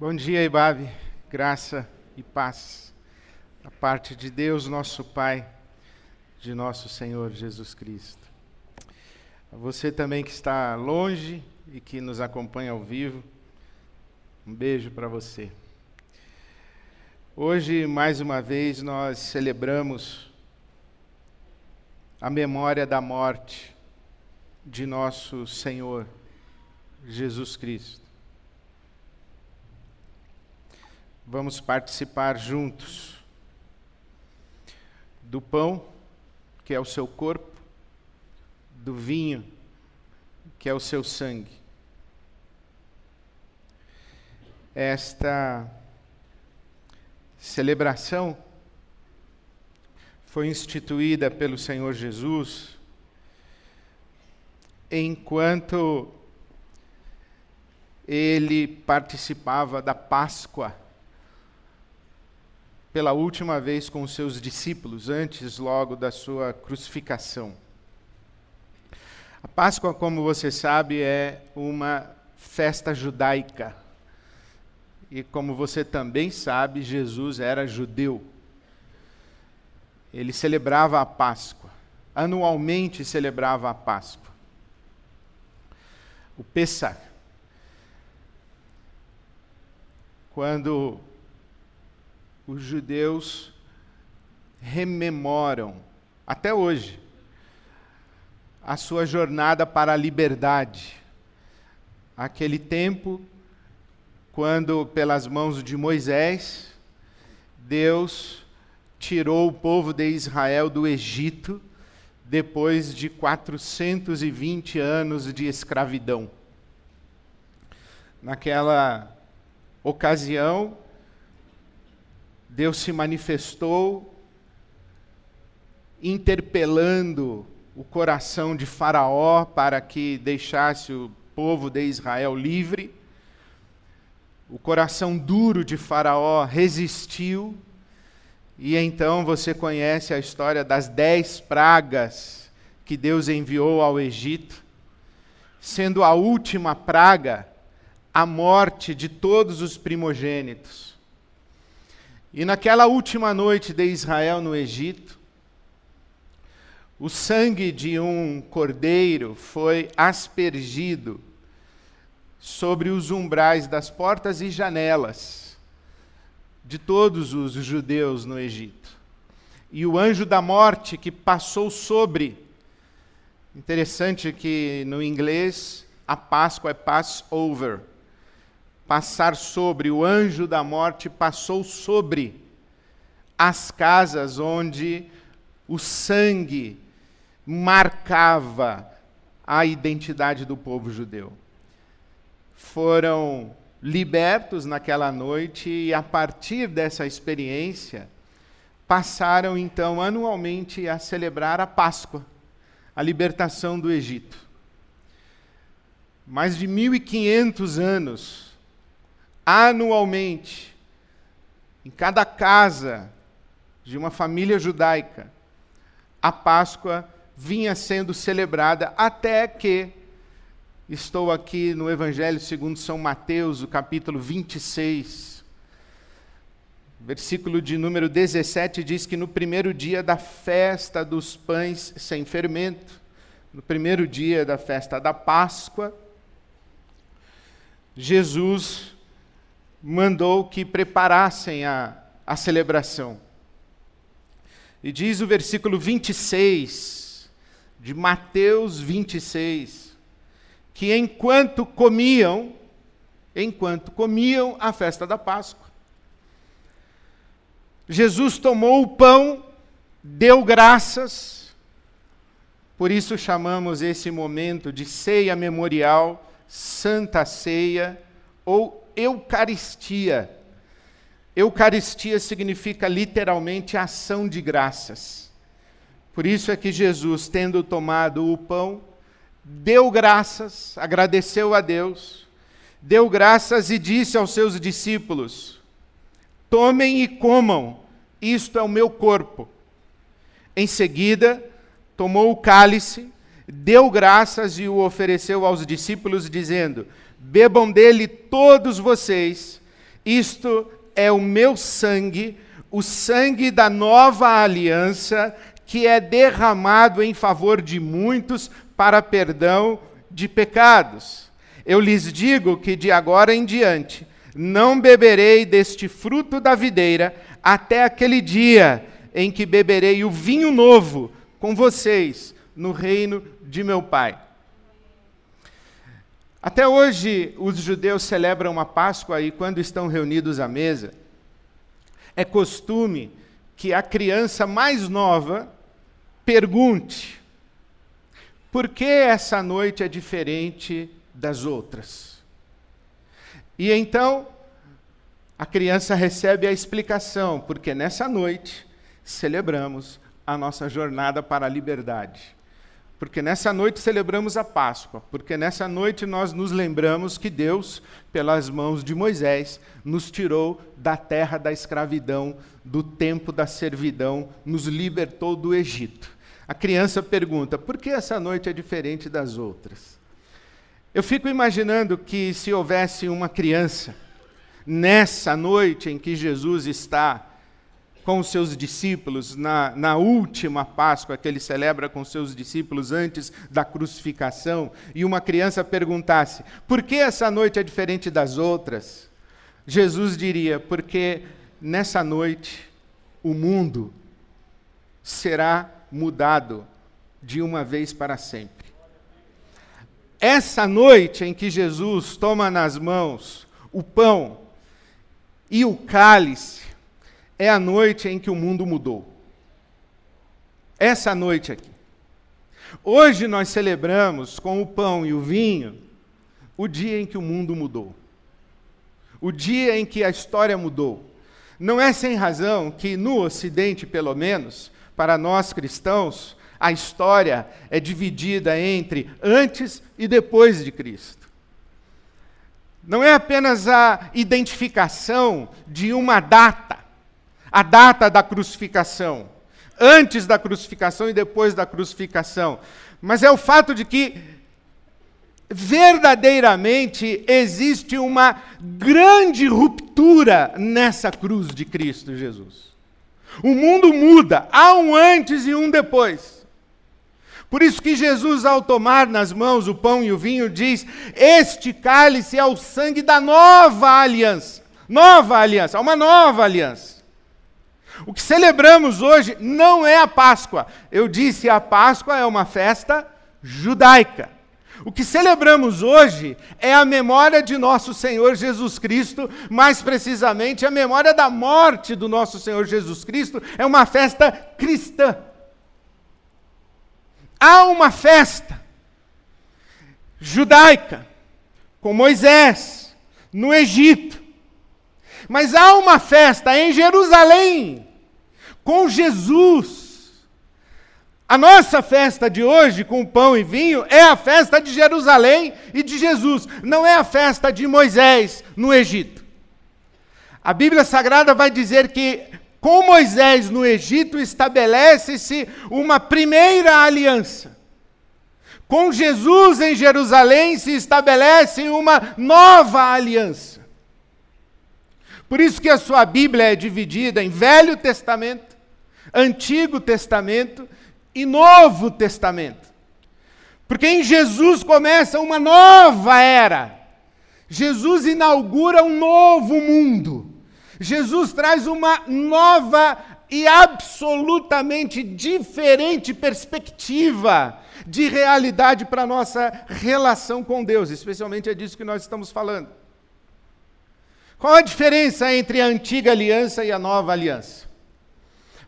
Bom dia, Ibabe. Graça e paz da parte de Deus, nosso Pai, de nosso Senhor Jesus Cristo. A você também que está longe e que nos acompanha ao vivo, um beijo para você. Hoje, mais uma vez, nós celebramos a memória da morte de nosso Senhor Jesus Cristo. Vamos participar juntos do pão, que é o seu corpo, do vinho, que é o seu sangue. Esta celebração foi instituída pelo Senhor Jesus enquanto ele participava da Páscoa pela última vez com os seus discípulos, antes logo da sua crucificação. A Páscoa, como você sabe, é uma festa judaica. E como você também sabe, Jesus era judeu. Ele celebrava a Páscoa, anualmente celebrava a Páscoa. O Pessah. Quando os judeus rememoram, até hoje, a sua jornada para a liberdade. Aquele tempo, quando, pelas mãos de Moisés, Deus tirou o povo de Israel do Egito, depois de 420 anos de escravidão. Naquela ocasião, Deus se manifestou interpelando o coração de Faraó para que deixasse o povo de Israel livre. O coração duro de Faraó resistiu, e então você conhece a história das dez pragas que Deus enviou ao Egito, sendo a última praga a morte de todos os primogênitos. E naquela última noite de Israel no Egito, o sangue de um cordeiro foi aspergido sobre os umbrais das portas e janelas de todos os judeus no Egito. E o anjo da morte que passou sobre. Interessante que no inglês a Páscoa é Passover passar sobre, o anjo da morte passou sobre as casas onde o sangue marcava a identidade do povo judeu. Foram libertos naquela noite e, a partir dessa experiência, passaram então anualmente a celebrar a Páscoa, a libertação do Egito. Mais de 1500 anos anualmente, em cada casa de uma família judaica, a Páscoa vinha sendo celebrada até que estou aqui no Evangelho segundo São Mateus, o capítulo 26. Versículo de número 17 diz que no primeiro dia da festa dos pães sem fermento, no primeiro dia da festa da Páscoa, Jesus mandou que preparassem a, a celebração. E diz o versículo 26 de Mateus 26, que enquanto comiam, enquanto comiam a festa da Páscoa, Jesus tomou o pão, deu graças, por isso chamamos esse momento de ceia memorial, santa ceia ou Eucaristia. Eucaristia significa literalmente ação de graças. Por isso é que Jesus, tendo tomado o pão, deu graças, agradeceu a Deus, deu graças e disse aos seus discípulos: Tomem e comam, isto é o meu corpo. Em seguida, tomou o cálice, deu graças e o ofereceu aos discípulos, dizendo: Bebam dele todos vocês, Isto é o meu sangue, o sangue da nova aliança, que é derramado em favor de muitos para perdão de pecados. Eu lhes digo que de agora em diante não beberei deste fruto da videira até aquele dia em que beberei o vinho novo com vocês no reino de meu Pai. Até hoje, os judeus celebram a Páscoa e, quando estão reunidos à mesa, é costume que a criança mais nova pergunte: por que essa noite é diferente das outras? E então, a criança recebe a explicação, porque nessa noite celebramos a nossa jornada para a liberdade. Porque nessa noite celebramos a Páscoa, porque nessa noite nós nos lembramos que Deus, pelas mãos de Moisés, nos tirou da terra da escravidão, do tempo da servidão, nos libertou do Egito. A criança pergunta: por que essa noite é diferente das outras? Eu fico imaginando que se houvesse uma criança nessa noite em que Jesus está com os seus discípulos na, na última Páscoa que ele celebra com seus discípulos antes da crucificação, e uma criança perguntasse: por que essa noite é diferente das outras? Jesus diria: porque nessa noite o mundo será mudado de uma vez para sempre. Essa noite em que Jesus toma nas mãos o pão e o cálice, é a noite em que o mundo mudou. Essa noite aqui. Hoje nós celebramos com o pão e o vinho o dia em que o mundo mudou. O dia em que a história mudou. Não é sem razão que no Ocidente, pelo menos, para nós cristãos, a história é dividida entre antes e depois de Cristo. Não é apenas a identificação de uma data, a data da crucificação, antes da crucificação e depois da crucificação, mas é o fato de que verdadeiramente existe uma grande ruptura nessa cruz de Cristo Jesus. O mundo muda, há um antes e um depois. Por isso que Jesus, ao tomar nas mãos o pão e o vinho, diz: Este cálice é o sangue da nova aliança. Nova aliança, uma nova aliança. O que celebramos hoje não é a Páscoa. Eu disse, a Páscoa é uma festa judaica. O que celebramos hoje é a memória de nosso Senhor Jesus Cristo, mais precisamente a memória da morte do nosso Senhor Jesus Cristo, é uma festa cristã. Há uma festa judaica com Moisés no Egito. Mas há uma festa em Jerusalém com Jesus. A nossa festa de hoje, com pão e vinho, é a festa de Jerusalém e de Jesus, não é a festa de Moisés no Egito. A Bíblia Sagrada vai dizer que com Moisés no Egito estabelece-se uma primeira aliança. Com Jesus em Jerusalém se estabelece uma nova aliança. Por isso que a sua Bíblia é dividida em Velho Testamento Antigo Testamento e Novo Testamento. Porque em Jesus começa uma nova era. Jesus inaugura um novo mundo. Jesus traz uma nova e absolutamente diferente perspectiva de realidade para a nossa relação com Deus, especialmente é disso que nós estamos falando. Qual a diferença entre a antiga aliança e a nova aliança?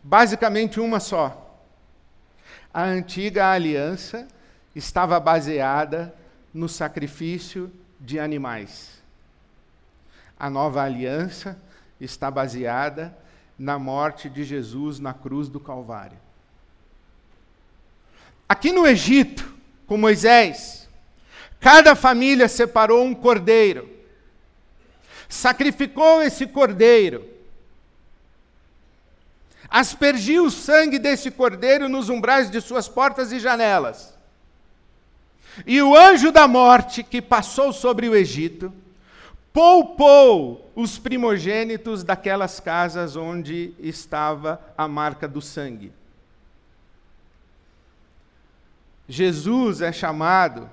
Basicamente uma só. A antiga aliança estava baseada no sacrifício de animais. A nova aliança está baseada na morte de Jesus na cruz do Calvário. Aqui no Egito, com Moisés, cada família separou um cordeiro, sacrificou esse cordeiro, aspergiu o sangue desse cordeiro nos umbrais de suas portas e janelas. E o anjo da morte que passou sobre o Egito poupou os primogênitos daquelas casas onde estava a marca do sangue. Jesus é chamado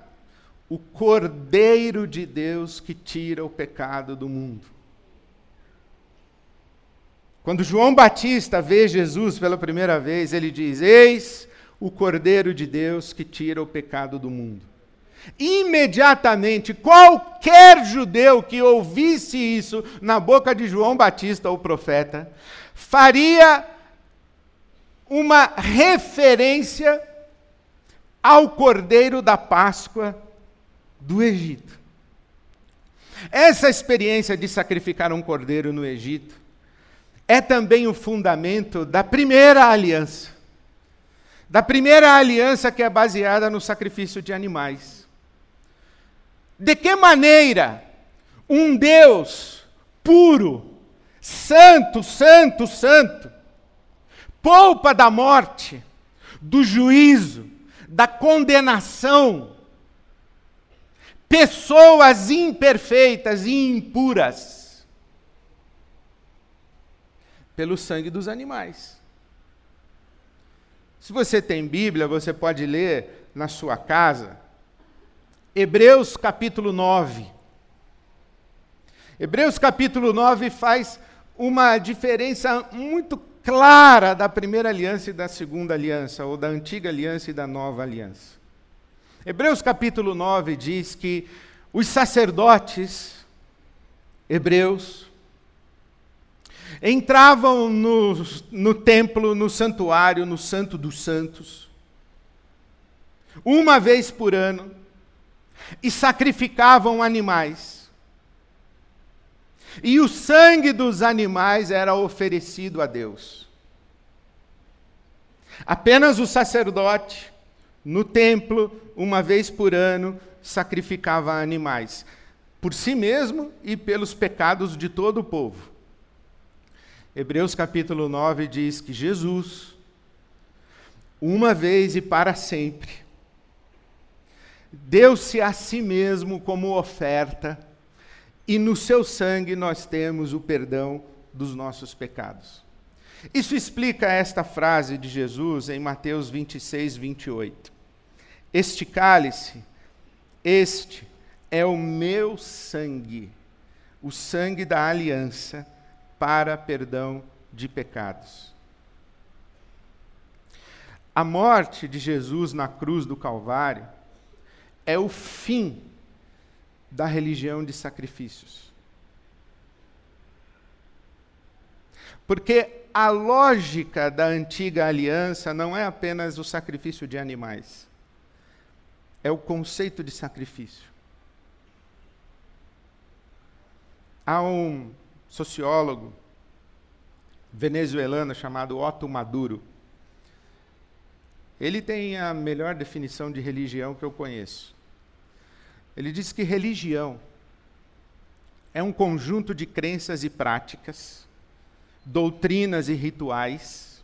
o Cordeiro de Deus que tira o pecado do mundo. Quando João Batista vê Jesus pela primeira vez, ele diz: Eis o Cordeiro de Deus que tira o pecado do mundo. Imediatamente, qualquer judeu que ouvisse isso na boca de João Batista, o profeta, faria uma referência ao Cordeiro da Páscoa do Egito. Essa experiência de sacrificar um cordeiro no Egito é também o fundamento da primeira aliança. Da primeira aliança que é baseada no sacrifício de animais. De que maneira um Deus puro, santo, santo, santo, poupa da morte, do juízo, da condenação, pessoas imperfeitas e impuras, pelo sangue dos animais. Se você tem Bíblia, você pode ler na sua casa Hebreus capítulo 9. Hebreus capítulo 9 faz uma diferença muito clara da primeira aliança e da segunda aliança, ou da antiga aliança e da nova aliança. Hebreus capítulo 9 diz que os sacerdotes hebreus entravam no, no templo, no santuário, no Santo dos Santos, uma vez por ano, e sacrificavam animais. E o sangue dos animais era oferecido a Deus. Apenas o sacerdote, no templo, uma vez por ano, sacrificava animais, por si mesmo e pelos pecados de todo o povo. Hebreus capítulo 9 diz que Jesus, uma vez e para sempre, deu-se a si mesmo como oferta, e no seu sangue nós temos o perdão dos nossos pecados. Isso explica esta frase de Jesus em Mateus 26, 28. Este cálice, este é o meu sangue, o sangue da aliança para perdão de pecados. A morte de Jesus na cruz do Calvário é o fim da religião de sacrifícios. Porque a lógica da antiga aliança não é apenas o sacrifício de animais, é o conceito de sacrifício. Há um sociólogo venezuelano chamado Otto Maduro. Ele tem a melhor definição de religião que eu conheço. Ele diz que religião é um conjunto de crenças e práticas, doutrinas e rituais,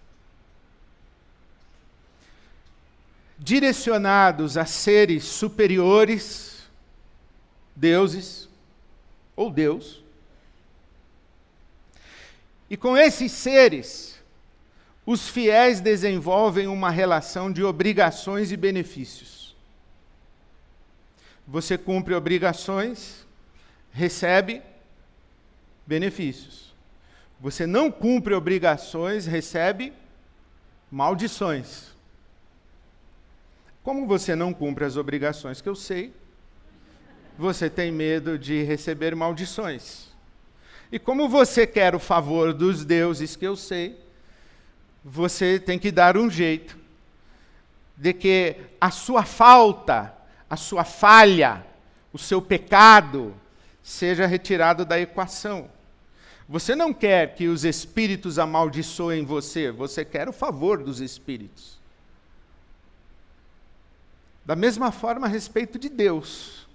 direcionados a seres superiores, deuses ou Deus. E com esses seres, os fiéis desenvolvem uma relação de obrigações e benefícios. Você cumpre obrigações, recebe benefícios. Você não cumpre obrigações, recebe maldições. Como você não cumpre as obrigações que eu sei, você tem medo de receber maldições. E como você quer o favor dos deuses que eu sei, você tem que dar um jeito de que a sua falta, a sua falha, o seu pecado seja retirado da equação. Você não quer que os espíritos amaldiçoem você, você quer o favor dos espíritos. Da mesma forma a respeito de Deus.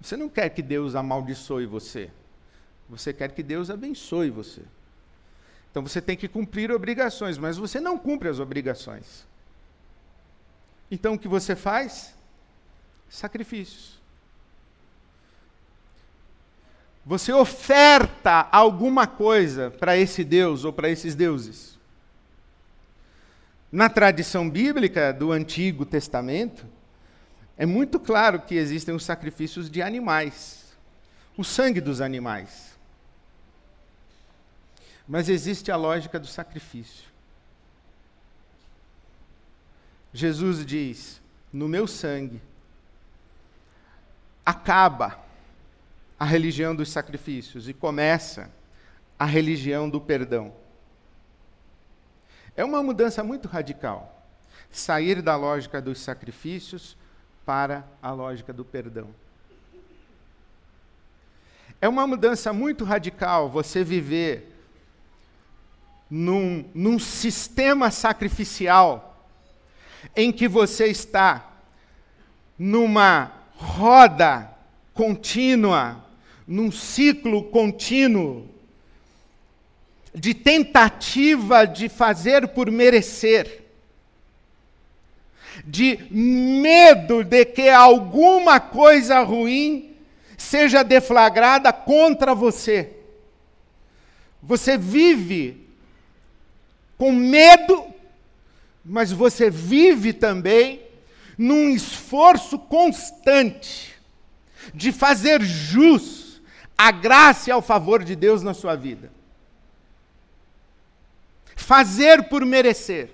Você não quer que Deus amaldiçoe você. Você quer que Deus abençoe você. Então você tem que cumprir obrigações, mas você não cumpre as obrigações. Então o que você faz? Sacrifícios. você oferta alguma coisa para esse Deus ou para esses deuses. Na tradição bíblica do Antigo Testamento, é muito claro que existem os sacrifícios de animais, o sangue dos animais. Mas existe a lógica do sacrifício. Jesus diz: no meu sangue acaba a religião dos sacrifícios e começa a religião do perdão. É uma mudança muito radical. Sair da lógica dos sacrifícios para a lógica do perdão. É uma mudança muito radical você viver num, num sistema sacrificial em que você está numa roda contínua, num ciclo contínuo de tentativa de fazer por merecer, de medo de que alguma coisa ruim seja deflagrada contra você. Você vive com medo mas você vive também num esforço constante de fazer jus à graça e ao favor de Deus na sua vida. Fazer por merecer.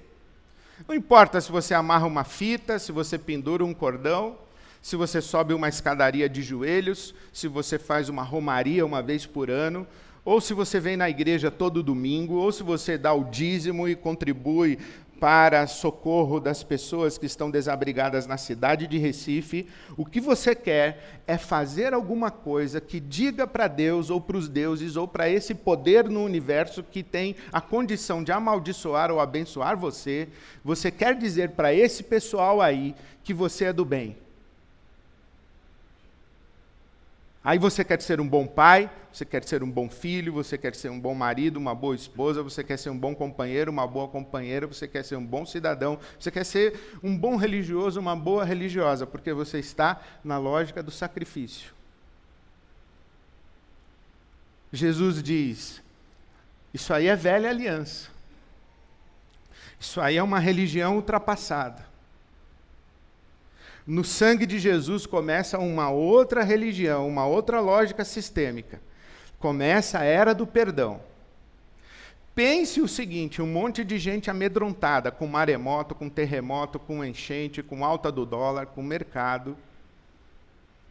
Não importa se você amarra uma fita, se você pendura um cordão, se você sobe uma escadaria de joelhos, se você faz uma romaria uma vez por ano, ou se você vem na igreja todo domingo, ou se você dá o dízimo e contribui para socorro das pessoas que estão desabrigadas na cidade de Recife, o que você quer é fazer alguma coisa que diga para Deus ou para os deuses ou para esse poder no universo que tem a condição de amaldiçoar ou abençoar você. Você quer dizer para esse pessoal aí que você é do bem. Aí você quer ser um bom pai, você quer ser um bom filho, você quer ser um bom marido, uma boa esposa, você quer ser um bom companheiro, uma boa companheira, você quer ser um bom cidadão, você quer ser um bom religioso, uma boa religiosa, porque você está na lógica do sacrifício. Jesus diz: Isso aí é velha aliança. Isso aí é uma religião ultrapassada no sangue de Jesus começa uma outra religião, uma outra lógica sistêmica. Começa a era do perdão. Pense o seguinte: um monte de gente amedrontada com maremoto, com terremoto, com enchente, com alta do dólar, com mercado,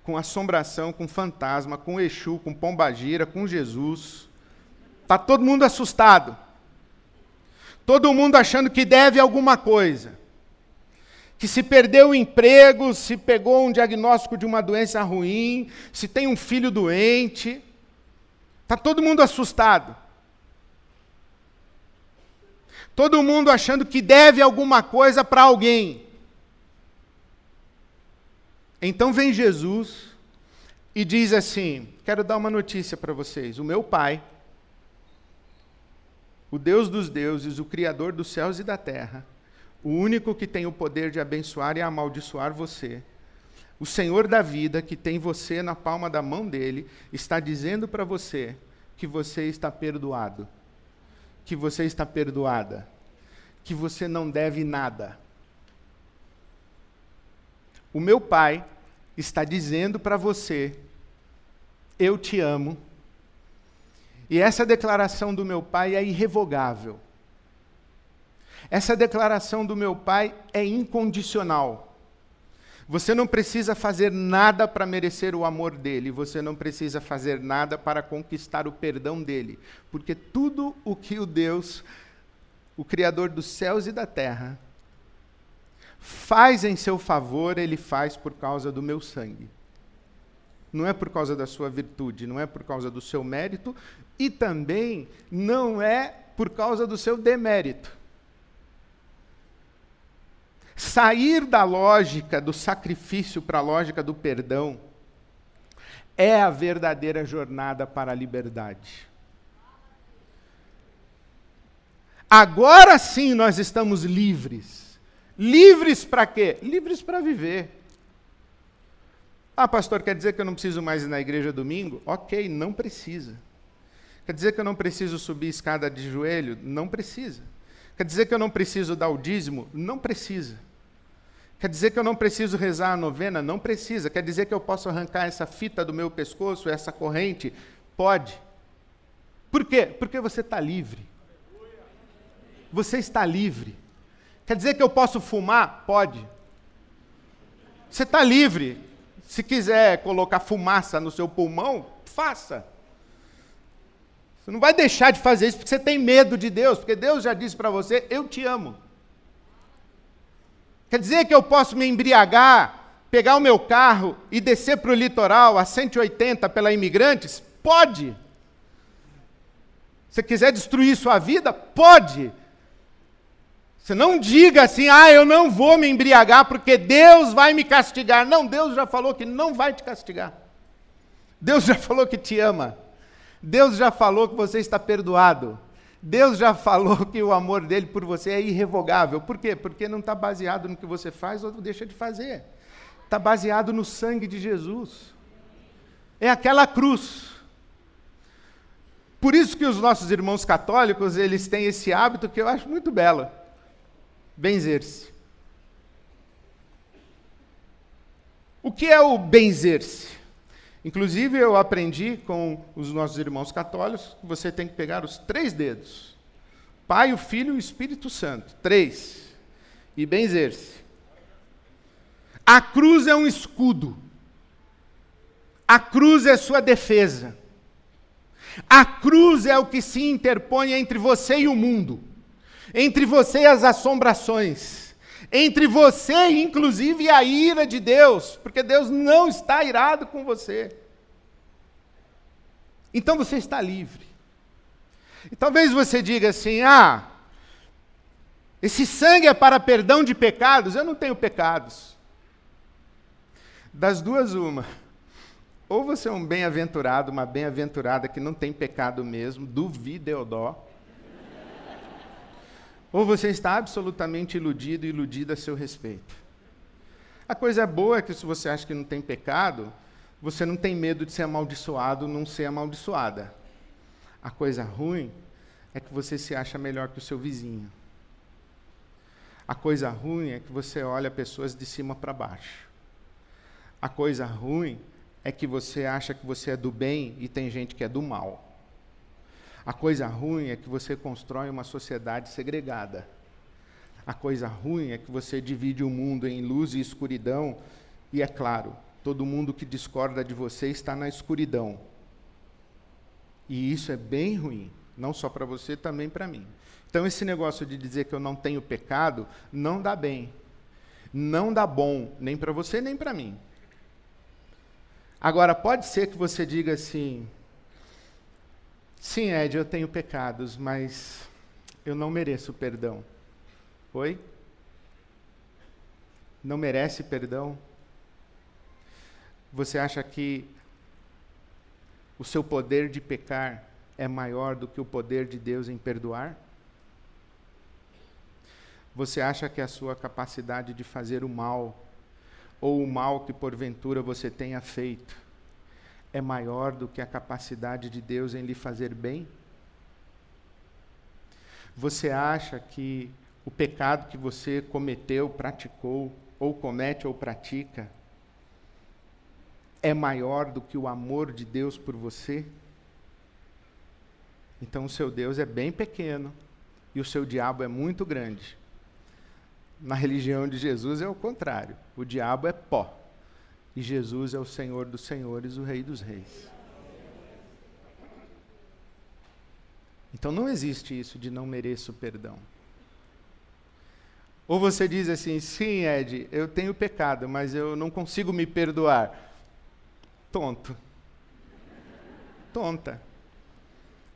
com assombração, com fantasma, com Exu, com pombagira, com Jesus. Está todo mundo assustado. Todo mundo achando que deve alguma coisa que se perdeu o emprego, se pegou um diagnóstico de uma doença ruim, se tem um filho doente. Está todo mundo assustado. Todo mundo achando que deve alguma coisa para alguém. Então vem Jesus e diz assim: Quero dar uma notícia para vocês. O meu Pai, o Deus dos deuses, o Criador dos céus e da terra, o único que tem o poder de abençoar e amaldiçoar você, o Senhor da vida, que tem você na palma da mão dele, está dizendo para você que você está perdoado, que você está perdoada, que você não deve nada. O meu Pai está dizendo para você: Eu te amo. E essa declaração do meu Pai é irrevogável. Essa declaração do meu pai é incondicional. Você não precisa fazer nada para merecer o amor dele, você não precisa fazer nada para conquistar o perdão dele, porque tudo o que o Deus, o Criador dos céus e da terra, faz em seu favor, ele faz por causa do meu sangue. Não é por causa da sua virtude, não é por causa do seu mérito e também não é por causa do seu demérito. Sair da lógica do sacrifício para a lógica do perdão é a verdadeira jornada para a liberdade. Agora sim nós estamos livres. Livres para quê? Livres para viver. Ah, pastor, quer dizer que eu não preciso mais ir na igreja domingo? Ok, não precisa. Quer dizer que eu não preciso subir escada de joelho? Não precisa. Quer dizer que eu não preciso dar o dízimo? Não precisa. Quer dizer que eu não preciso rezar a novena? Não precisa. Quer dizer que eu posso arrancar essa fita do meu pescoço, essa corrente? Pode. Por quê? Porque você está livre. Você está livre. Quer dizer que eu posso fumar? Pode. Você está livre. Se quiser colocar fumaça no seu pulmão, faça. Você não vai deixar de fazer isso porque você tem medo de Deus, porque Deus já disse para você: Eu te amo. Quer dizer que eu posso me embriagar, pegar o meu carro e descer para o litoral a 180 pela Imigrantes? Pode. Se quiser destruir sua vida, pode. Você não diga assim, ah, eu não vou me embriagar porque Deus vai me castigar. Não, Deus já falou que não vai te castigar. Deus já falou que te ama. Deus já falou que você está perdoado. Deus já falou que o amor dele por você é irrevogável. Por quê? Porque não está baseado no que você faz ou deixa de fazer. Está baseado no sangue de Jesus. É aquela cruz. Por isso que os nossos irmãos católicos, eles têm esse hábito que eu acho muito belo. Benzer-se. O que é o benzer-se? Inclusive, eu aprendi com os nossos irmãos católicos que você tem que pegar os três dedos: Pai, o Filho e o Espírito Santo. Três. E benzer-se. A cruz é um escudo. A cruz é sua defesa. A cruz é o que se interpõe entre você e o mundo, entre você e as assombrações, entre você, inclusive, e a ira de Deus, porque Deus não está irado com você. Então você está livre. E talvez você diga assim: ah, esse sangue é para perdão de pecados. Eu não tenho pecados. Das duas, uma. Ou você é um bem-aventurado, uma bem-aventurada que não tem pecado mesmo, duvideodó. Ou você está absolutamente iludido e iludida a seu respeito. A coisa boa é que se você acha que não tem pecado, você não tem medo de ser amaldiçoado, não ser amaldiçoada. A coisa ruim é que você se acha melhor que o seu vizinho. A coisa ruim é que você olha pessoas de cima para baixo. A coisa ruim é que você acha que você é do bem e tem gente que é do mal. A coisa ruim é que você constrói uma sociedade segregada. A coisa ruim é que você divide o mundo em luz e escuridão, e é claro, todo mundo que discorda de você está na escuridão. E isso é bem ruim, não só para você, também para mim. Então, esse negócio de dizer que eu não tenho pecado, não dá bem. Não dá bom, nem para você, nem para mim. Agora, pode ser que você diga assim: sim, Ed, eu tenho pecados, mas eu não mereço perdão. Oi? Não merece perdão? Você acha que o seu poder de pecar é maior do que o poder de Deus em perdoar? Você acha que a sua capacidade de fazer o mal ou o mal que porventura você tenha feito é maior do que a capacidade de Deus em lhe fazer bem? Você acha que o pecado que você cometeu, praticou, ou comete ou pratica, é maior do que o amor de Deus por você? Então o seu Deus é bem pequeno e o seu diabo é muito grande. Na religião de Jesus é o contrário. O diabo é pó. E Jesus é o Senhor dos senhores, o Rei dos reis. Então não existe isso de não mereço perdão. Ou você diz assim: sim, Ed, eu tenho pecado, mas eu não consigo me perdoar. Tonto. Tonta.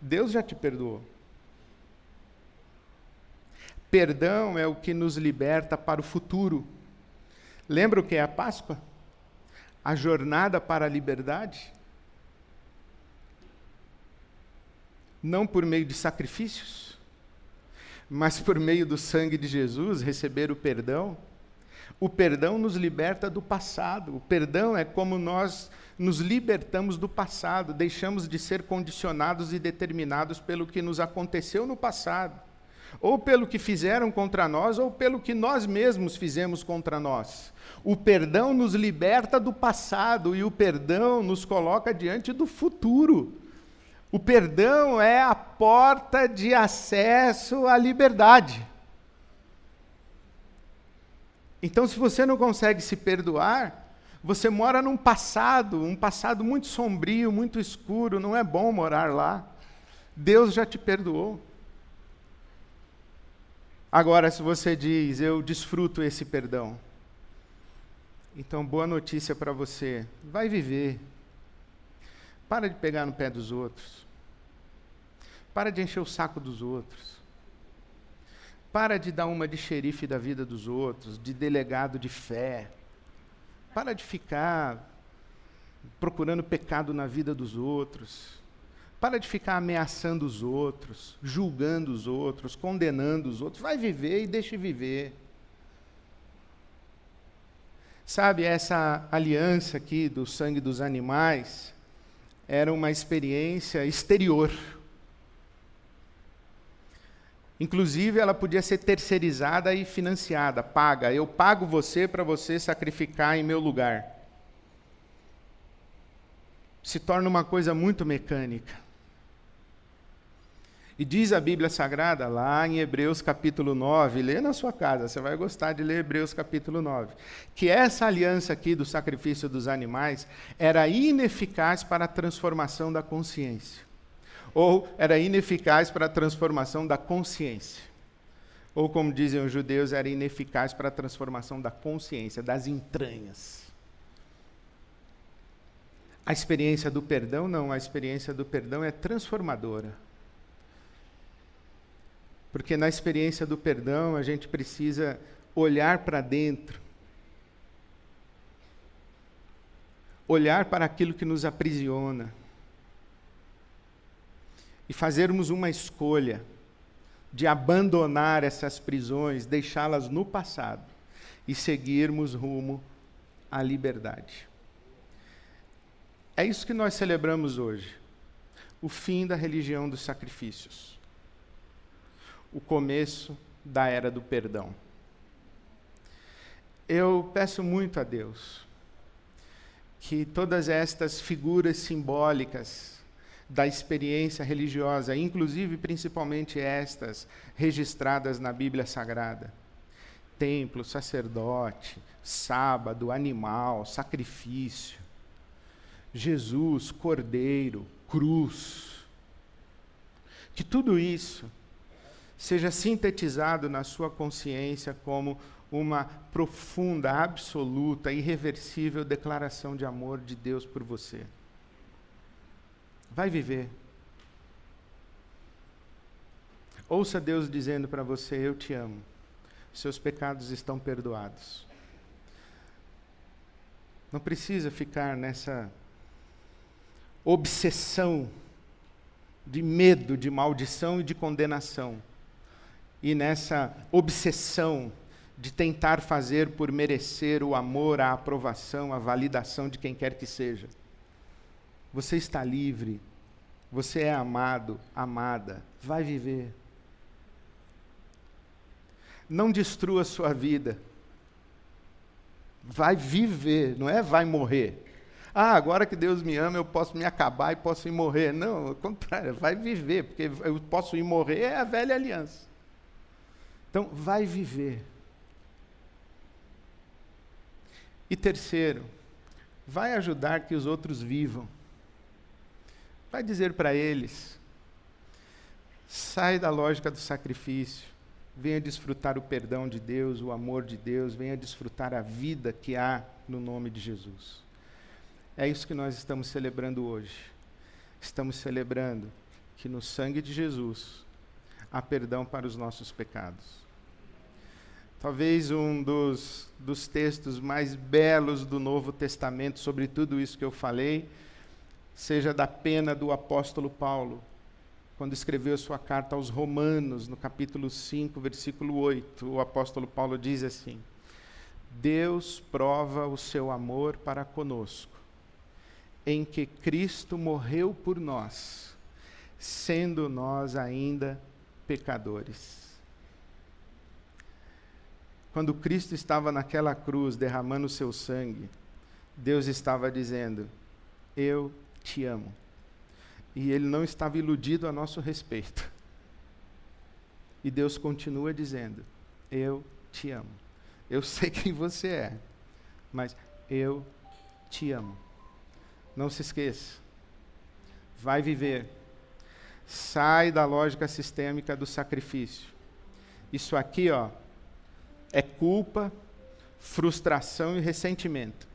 Deus já te perdoou. Perdão é o que nos liberta para o futuro. Lembra o que é a Páscoa? A jornada para a liberdade? Não por meio de sacrifícios, mas por meio do sangue de Jesus, receber o perdão. O perdão nos liberta do passado. O perdão é como nós nos libertamos do passado, deixamos de ser condicionados e determinados pelo que nos aconteceu no passado, ou pelo que fizeram contra nós, ou pelo que nós mesmos fizemos contra nós. O perdão nos liberta do passado e o perdão nos coloca diante do futuro. O perdão é a porta de acesso à liberdade. Então, se você não consegue se perdoar, você mora num passado, um passado muito sombrio, muito escuro, não é bom morar lá. Deus já te perdoou. Agora, se você diz, eu desfruto esse perdão, então boa notícia para você: vai viver. Para de pegar no pé dos outros. Para de encher o saco dos outros. Para de dar uma de xerife da vida dos outros, de delegado de fé. Para de ficar procurando pecado na vida dos outros. Para de ficar ameaçando os outros, julgando os outros, condenando os outros. Vai viver e deixe viver. Sabe, essa aliança aqui do sangue dos animais era uma experiência exterior Inclusive, ela podia ser terceirizada e financiada, paga. Eu pago você para você sacrificar em meu lugar. Se torna uma coisa muito mecânica. E diz a Bíblia Sagrada, lá em Hebreus capítulo 9, lê na sua casa, você vai gostar de ler Hebreus capítulo 9, que essa aliança aqui do sacrifício dos animais era ineficaz para a transformação da consciência ou era ineficaz para a transformação da consciência. Ou, como dizem os judeus, era ineficaz para a transformação da consciência, das entranhas. A experiência do perdão, não, a experiência do perdão é transformadora. Porque na experiência do perdão a gente precisa olhar para dentro, olhar para aquilo que nos aprisiona e fazermos uma escolha de abandonar essas prisões, deixá-las no passado e seguirmos rumo à liberdade. É isso que nós celebramos hoje. O fim da religião dos sacrifícios. O começo da era do perdão. Eu peço muito a Deus que todas estas figuras simbólicas da experiência religiosa, inclusive principalmente estas registradas na Bíblia Sagrada. Templo, sacerdote, sábado, animal, sacrifício. Jesus, cordeiro, cruz. Que tudo isso seja sintetizado na sua consciência como uma profunda, absoluta, irreversível declaração de amor de Deus por você. Vai viver. Ouça Deus dizendo para você: Eu te amo. Seus pecados estão perdoados. Não precisa ficar nessa obsessão de medo, de maldição e de condenação. E nessa obsessão de tentar fazer por merecer o amor, a aprovação, a validação de quem quer que seja. Você está livre. Você é amado, amada. Vai viver. Não destrua sua vida. Vai viver, não é vai morrer. Ah, agora que Deus me ama, eu posso me acabar e posso ir morrer. Não, ao contrário, vai viver, porque eu posso ir morrer é a velha aliança. Então, vai viver. E terceiro, vai ajudar que os outros vivam. Vai dizer para eles: sai da lógica do sacrifício, venha desfrutar o perdão de Deus, o amor de Deus, venha desfrutar a vida que há no nome de Jesus. É isso que nós estamos celebrando hoje. Estamos celebrando que no sangue de Jesus há perdão para os nossos pecados. Talvez um dos, dos textos mais belos do Novo Testamento sobre tudo isso que eu falei seja da pena do apóstolo Paulo, quando escreveu sua carta aos Romanos, no capítulo 5, versículo 8, o apóstolo Paulo diz assim: Deus prova o seu amor para conosco, em que Cristo morreu por nós, sendo nós ainda pecadores. Quando Cristo estava naquela cruz derramando o seu sangue, Deus estava dizendo: Eu te amo. E ele não estava iludido a nosso respeito. E Deus continua dizendo: Eu te amo. Eu sei quem você é, mas eu te amo. Não se esqueça. Vai viver. Sai da lógica sistêmica do sacrifício. Isso aqui, ó, é culpa, frustração e ressentimento.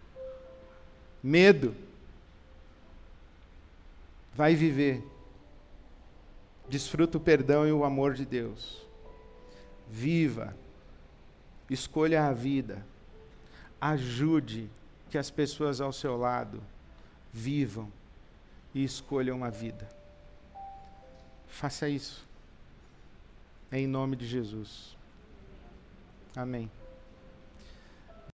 Medo. Vai viver. Desfruta o perdão e o amor de Deus. Viva. Escolha a vida. Ajude que as pessoas ao seu lado vivam e escolham a vida. Faça isso. Em nome de Jesus. Amém.